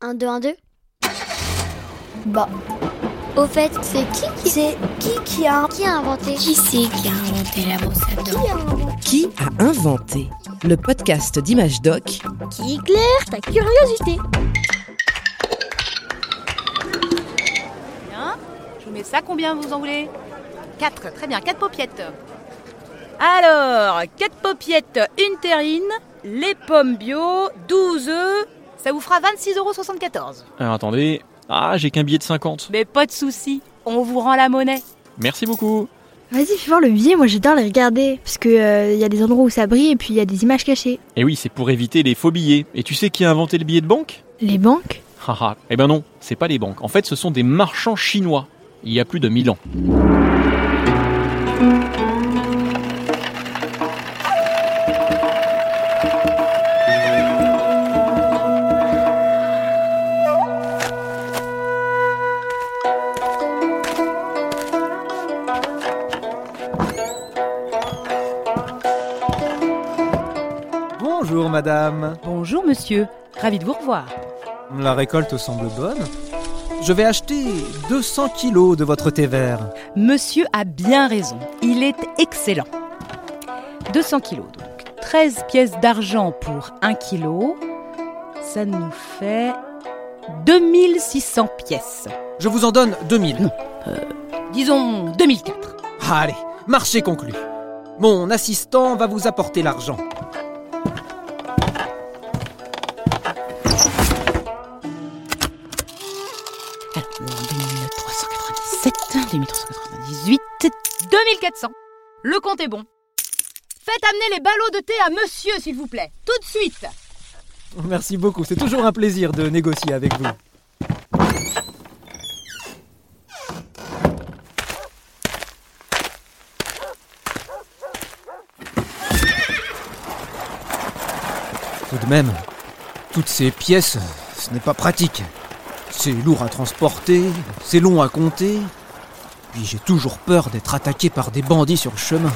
1, 2, 1, 2 Bah, Au fait, c'est qui qui c'est qui qui a qui a inventé? Qui c'est qui a inventé la brosse à Qui dents a inventé? Qui a inventé le podcast d'Image Doc? Qui éclaire ta curiosité? Bien. Je vous mets ça combien vous en voulez? 4, très bien, 4 paupiettes. Alors, 4 paupiettes, une terrine, les pommes bio, 12 œufs, ça vous fera 26,74€. Alors attendez, ah j'ai qu'un billet de 50. Mais pas de souci, on vous rend la monnaie. Merci beaucoup. Vas-y, fais voir le billet, moi j'adore les regarder. Parce que euh, y a des endroits où ça brille et puis il y a des images cachées. Et oui, c'est pour éviter les faux billets. Et tu sais qui a inventé le billet de banque? Les banques? Haha, eh ben non, c'est pas les banques. En fait, ce sont des marchands chinois. Il y a plus de 1000 ans. Bonjour madame. Bonjour monsieur, ravi de vous revoir. La récolte semble bonne. Je vais acheter 200 kilos de votre thé vert. Monsieur a bien raison, il est excellent. 200 kilos, donc 13 pièces d'argent pour 1 kilo, ça nous fait 2600 pièces. Je vous en donne 2000. Disons 2004. Allez, marché conclu. Mon assistant va vous apporter l'argent. 2397, 2398, 2400. Le compte est bon. Faites amener les ballots de thé à monsieur, s'il vous plaît. Tout de suite. Merci beaucoup, c'est toujours un plaisir de négocier avec vous. Tout de même, toutes ces pièces, ce n'est pas pratique. C'est lourd à transporter, c'est long à compter. Puis j'ai toujours peur d'être attaqué par des bandits sur le chemin.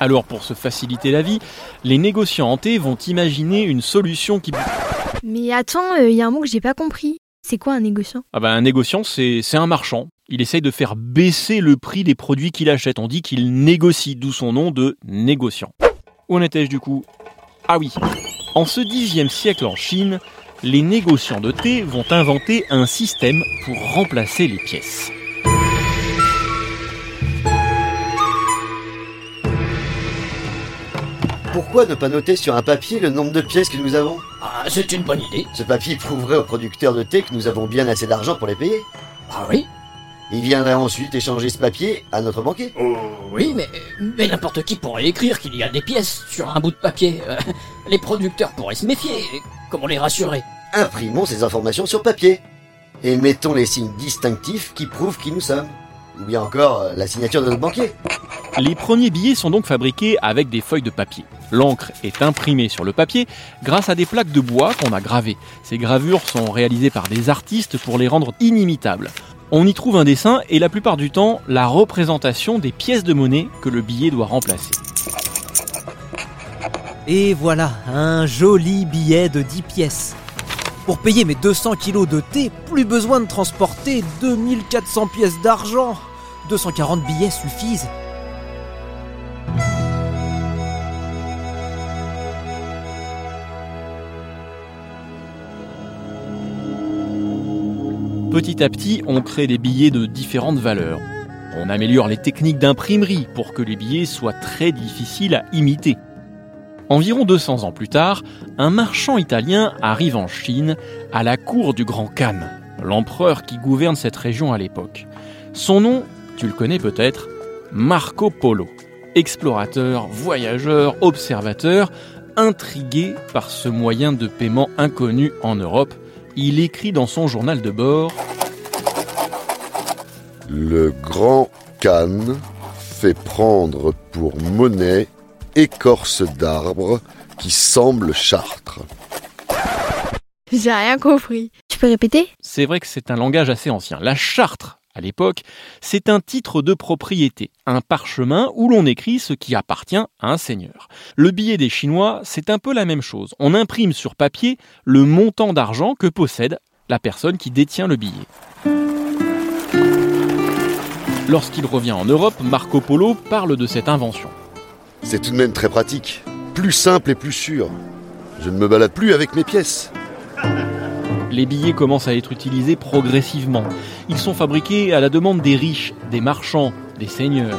Alors pour se faciliter la vie, les négociants thé vont imaginer une solution qui... Mais attends, il y a un mot que j'ai pas compris. C'est quoi un négociant? Ah ben un négociant, c'est c'est un marchand. Il essaye de faire baisser le prix des produits qu'il achète. On dit qu'il négocie, d'où son nom de négociant. Où en étais-je du coup? Ah oui. En ce dixième siècle en Chine, les négociants de thé vont inventer un système pour remplacer les pièces. Pourquoi ne pas noter sur un papier le nombre de pièces que nous avons? Ah, c'est une bonne idée. Ce papier prouverait aux producteurs de thé que nous avons bien assez d'argent pour les payer. Ah oui? Ils viendraient ensuite échanger ce papier à notre banquier. Oh, Oui, mais, mais n'importe qui pourrait écrire qu'il y a des pièces sur un bout de papier. Euh, Les producteurs pourraient se méfier. Comment les rassurer? Imprimons ces informations sur papier. Et mettons les signes distinctifs qui prouvent qui nous sommes. Ou bien encore euh, la signature de notre banquier. Les premiers billets sont donc fabriqués avec des feuilles de papier. L'encre est imprimée sur le papier grâce à des plaques de bois qu'on a gravées. Ces gravures sont réalisées par des artistes pour les rendre inimitables. On y trouve un dessin et la plupart du temps la représentation des pièces de monnaie que le billet doit remplacer. Et voilà, un joli billet de 10 pièces. Pour payer mes 200 kilos de thé, plus besoin de transporter 2400 pièces d'argent. 240 billets suffisent. Petit à petit, on crée des billets de différentes valeurs. On améliore les techniques d'imprimerie pour que les billets soient très difficiles à imiter. Environ 200 ans plus tard, un marchand italien arrive en Chine à la cour du grand Khan, l'empereur qui gouverne cette région à l'époque. Son nom, tu le connais peut-être, Marco Polo. Explorateur, voyageur, observateur, intrigué par ce moyen de paiement inconnu en Europe, il écrit dans son journal de bord Le grand Khan fait prendre pour monnaie écorce d'arbre qui semble chartre. J'ai rien compris. Tu peux répéter? C'est vrai que c'est un langage assez ancien. La chartre À l'époque, c'est un titre de propriété, un parchemin où l'on écrit ce qui appartient à un seigneur. Le billet des Chinois, c'est un peu la même chose. On imprime sur papier le montant d'argent que possède la personne qui détient le billet. Lorsqu'il revient en Europe, Marco Polo parle de cette invention. C'est tout de même très pratique, plus simple et plus sûr. Je ne me balade plus avec mes pièces. Les billets commencent à être utilisés progressivement. Ils sont fabriqués à la demande des riches, des marchands, des seigneurs.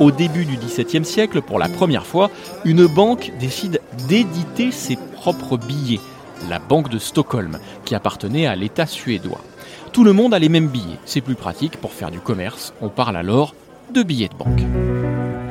Au début du XVIIe siècle, pour la première fois, une banque décide d'éditer ses propres billets, la Banque de Stockholm, qui appartenait à l'État suédois. Tout le monde a les mêmes billets, c'est plus pratique pour faire du commerce, on parle alors de billets de banque.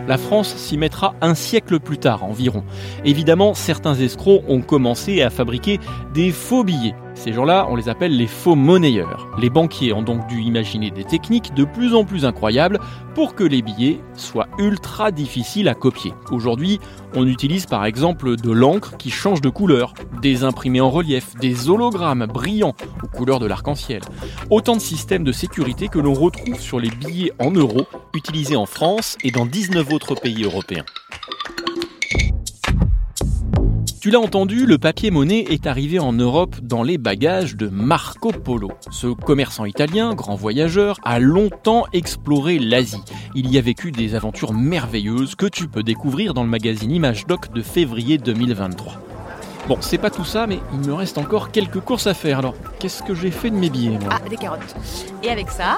La France s'y mettra un siècle plus tard environ. Évidemment, certains escrocs ont commencé à fabriquer des faux billets. Ces gens-là, on les appelle les faux monnayeurs. Les banquiers ont donc dû imaginer des techniques de plus en plus incroyables pour que les billets soient ultra difficiles à copier. Aujourd'hui, on utilise par exemple de l'encre qui change de couleur, des imprimés en relief, des hologrammes brillants aux couleurs de l'arc-en-ciel. Autant de systèmes de sécurité que l'on retrouve sur les billets en euros utilisés en France et dans 19 autres pays européens. Tu l'as entendu, le papier-monnaie est arrivé en Europe dans les bagages de Marco Polo. Ce commerçant italien, grand voyageur, a longtemps exploré l'Asie. Il y a vécu des aventures merveilleuses que tu peux découvrir dans le magazine Image Doc de février 2023. Bon, c'est pas tout ça, mais il me reste encore quelques courses à faire. Alors, qu'est-ce que j'ai fait de mes billets, Ah, des carottes. Et avec ça,